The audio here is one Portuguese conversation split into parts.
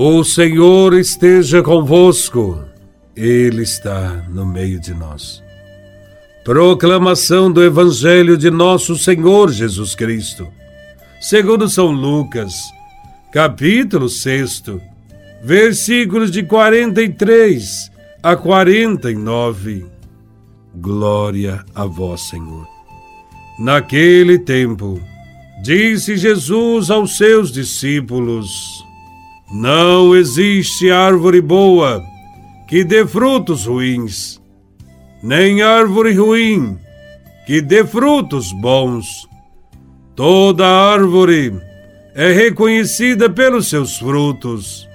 O Senhor esteja convosco, Ele está no meio de nós. Proclamação do Evangelho de Nosso Senhor Jesus Cristo, segundo São Lucas, capítulo 6, versículos de 43 a 49. Glória a Vós, Senhor. Naquele tempo, disse Jesus aos seus discípulos: não existe árvore boa que dê frutos ruins, nem árvore ruim que dê frutos bons. Toda árvore é reconhecida pelos seus frutos.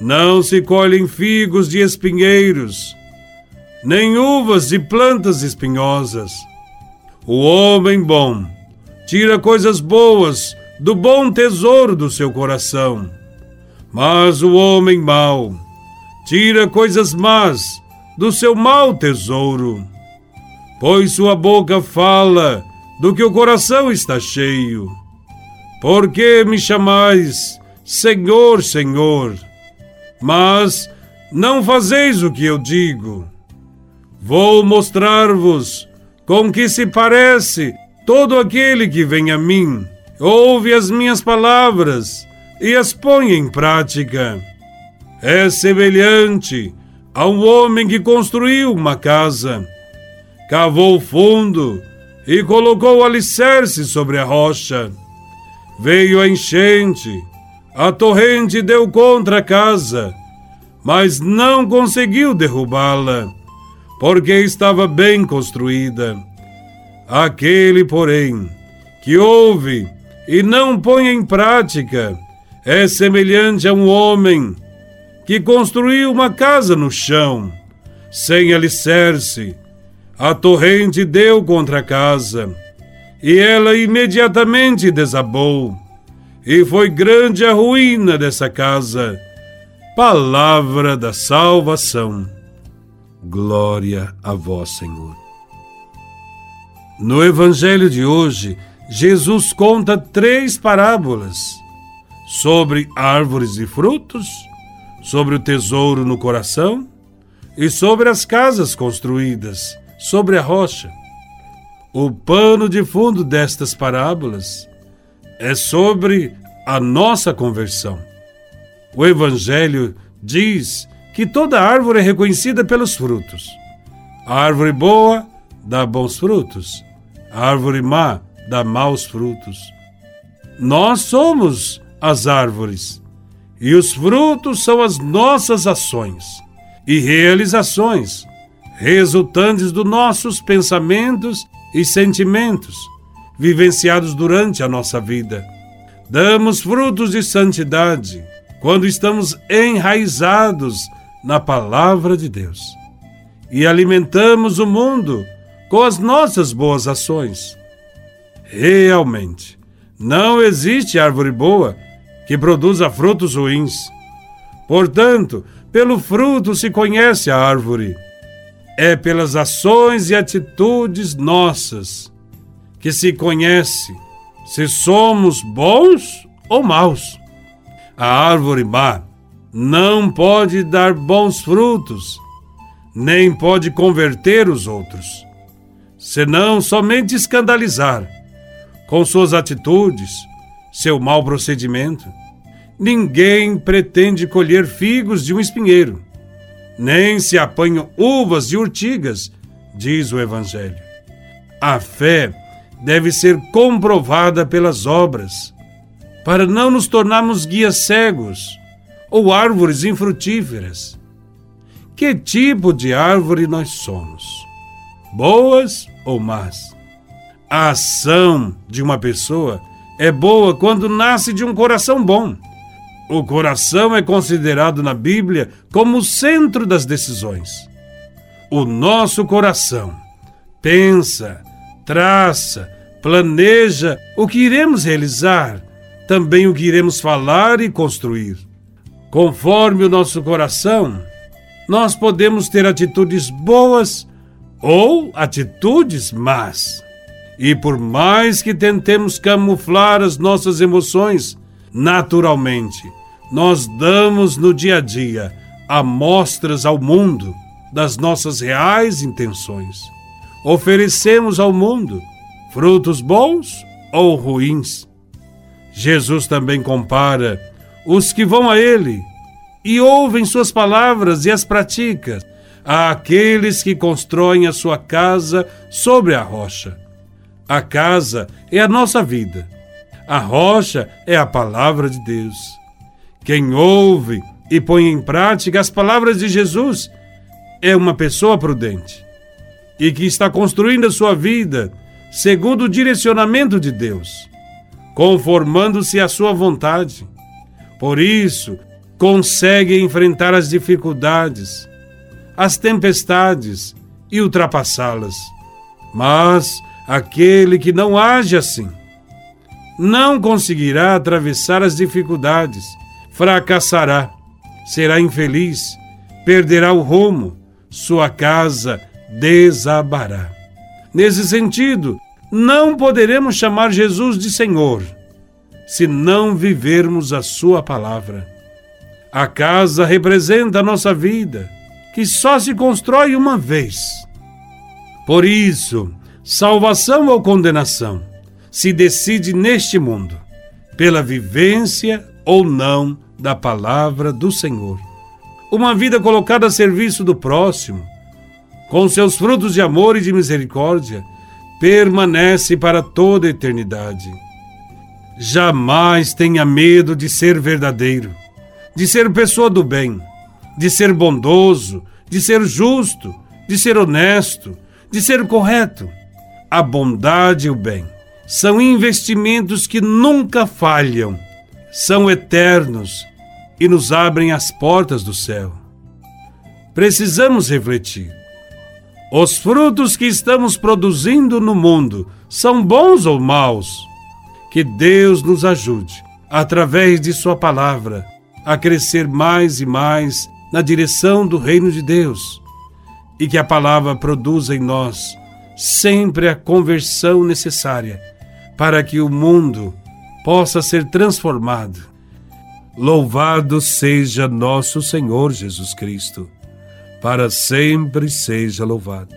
Não se colhem figos de espinheiros, nem uvas de plantas espinhosas. O homem bom tira coisas boas do bom tesouro do seu coração mas o homem mau tira coisas más do seu mau tesouro, pois sua boca fala do que o coração está cheio. Por que me chamais Senhor, Senhor? Mas não fazeis o que eu digo. Vou mostrar-vos com que se parece todo aquele que vem a mim, ouve as minhas palavras e as põe em prática. É semelhante a um homem que construiu uma casa, cavou fundo e colocou alicerce sobre a rocha. Veio a enchente, a torrente deu contra a casa, mas não conseguiu derrubá-la, porque estava bem construída. Aquele, porém, que ouve e não põe em prática, é semelhante a um homem que construiu uma casa no chão, sem alicerce. A torrente deu contra a casa, e ela imediatamente desabou, e foi grande a ruína dessa casa. Palavra da salvação. Glória a vós, Senhor. No Evangelho de hoje, Jesus conta três parábolas sobre árvores e frutos, sobre o tesouro no coração e sobre as casas construídas sobre a rocha. O pano de fundo destas parábolas é sobre a nossa conversão. O Evangelho diz que toda árvore é reconhecida pelos frutos. A árvore boa dá bons frutos, a árvore má dá maus frutos. Nós somos as árvores, e os frutos são as nossas ações e realizações, resultantes dos nossos pensamentos e sentimentos, vivenciados durante a nossa vida. Damos frutos de santidade quando estamos enraizados na palavra de Deus e alimentamos o mundo com as nossas boas ações. Realmente, não existe árvore boa que produza frutos ruins. Portanto, pelo fruto se conhece a árvore. É pelas ações e atitudes nossas que se conhece se somos bons ou maus. A árvore má não pode dar bons frutos, nem pode converter os outros, senão somente escandalizar com suas atitudes, seu mau procedimento. Ninguém pretende colher figos de um espinheiro, nem se apanham uvas de urtigas, diz o Evangelho. A fé deve ser comprovada pelas obras, para não nos tornarmos guias cegos ou árvores infrutíferas. Que tipo de árvore nós somos? Boas ou más? A ação de uma pessoa é boa quando nasce de um coração bom o coração é considerado na Bíblia como o centro das decisões. O nosso coração pensa, traça, planeja o que iremos realizar, também o que iremos falar e construir. Conforme o nosso coração, nós podemos ter atitudes boas ou atitudes más. E por mais que tentemos camuflar as nossas emoções, naturalmente, nós damos no dia a dia amostras ao mundo das nossas reais intenções. Oferecemos ao mundo frutos bons ou ruins. Jesus também compara os que vão a Ele e ouvem Suas palavras e as praticam àqueles que constroem a sua casa sobre a rocha. A casa é a nossa vida. A rocha é a palavra de Deus. Quem ouve e põe em prática as palavras de Jesus é uma pessoa prudente e que está construindo a sua vida segundo o direcionamento de Deus, conformando-se à sua vontade. Por isso, consegue enfrentar as dificuldades, as tempestades e ultrapassá-las. Mas aquele que não age assim não conseguirá atravessar as dificuldades, fracassará, será infeliz, perderá o rumo, sua casa desabará. Nesse sentido, não poderemos chamar Jesus de Senhor se não vivermos a Sua palavra. A casa representa a nossa vida, que só se constrói uma vez. Por isso, salvação ou condenação se decide neste mundo, pela vivência ou não da palavra do Senhor. Uma vida colocada a serviço do próximo, com seus frutos de amor e de misericórdia, permanece para toda a eternidade. Jamais tenha medo de ser verdadeiro, de ser pessoa do bem, de ser bondoso, de ser justo, de ser honesto, de ser correto. A bondade e o bem são investimentos que nunca falham, são eternos e nos abrem as portas do céu. Precisamos refletir. Os frutos que estamos produzindo no mundo são bons ou maus? Que Deus nos ajude, através de Sua palavra, a crescer mais e mais na direção do reino de Deus e que a palavra produza em nós sempre a conversão necessária para que o mundo possa ser transformado. Louvado seja nosso Senhor Jesus Cristo, para sempre seja louvado.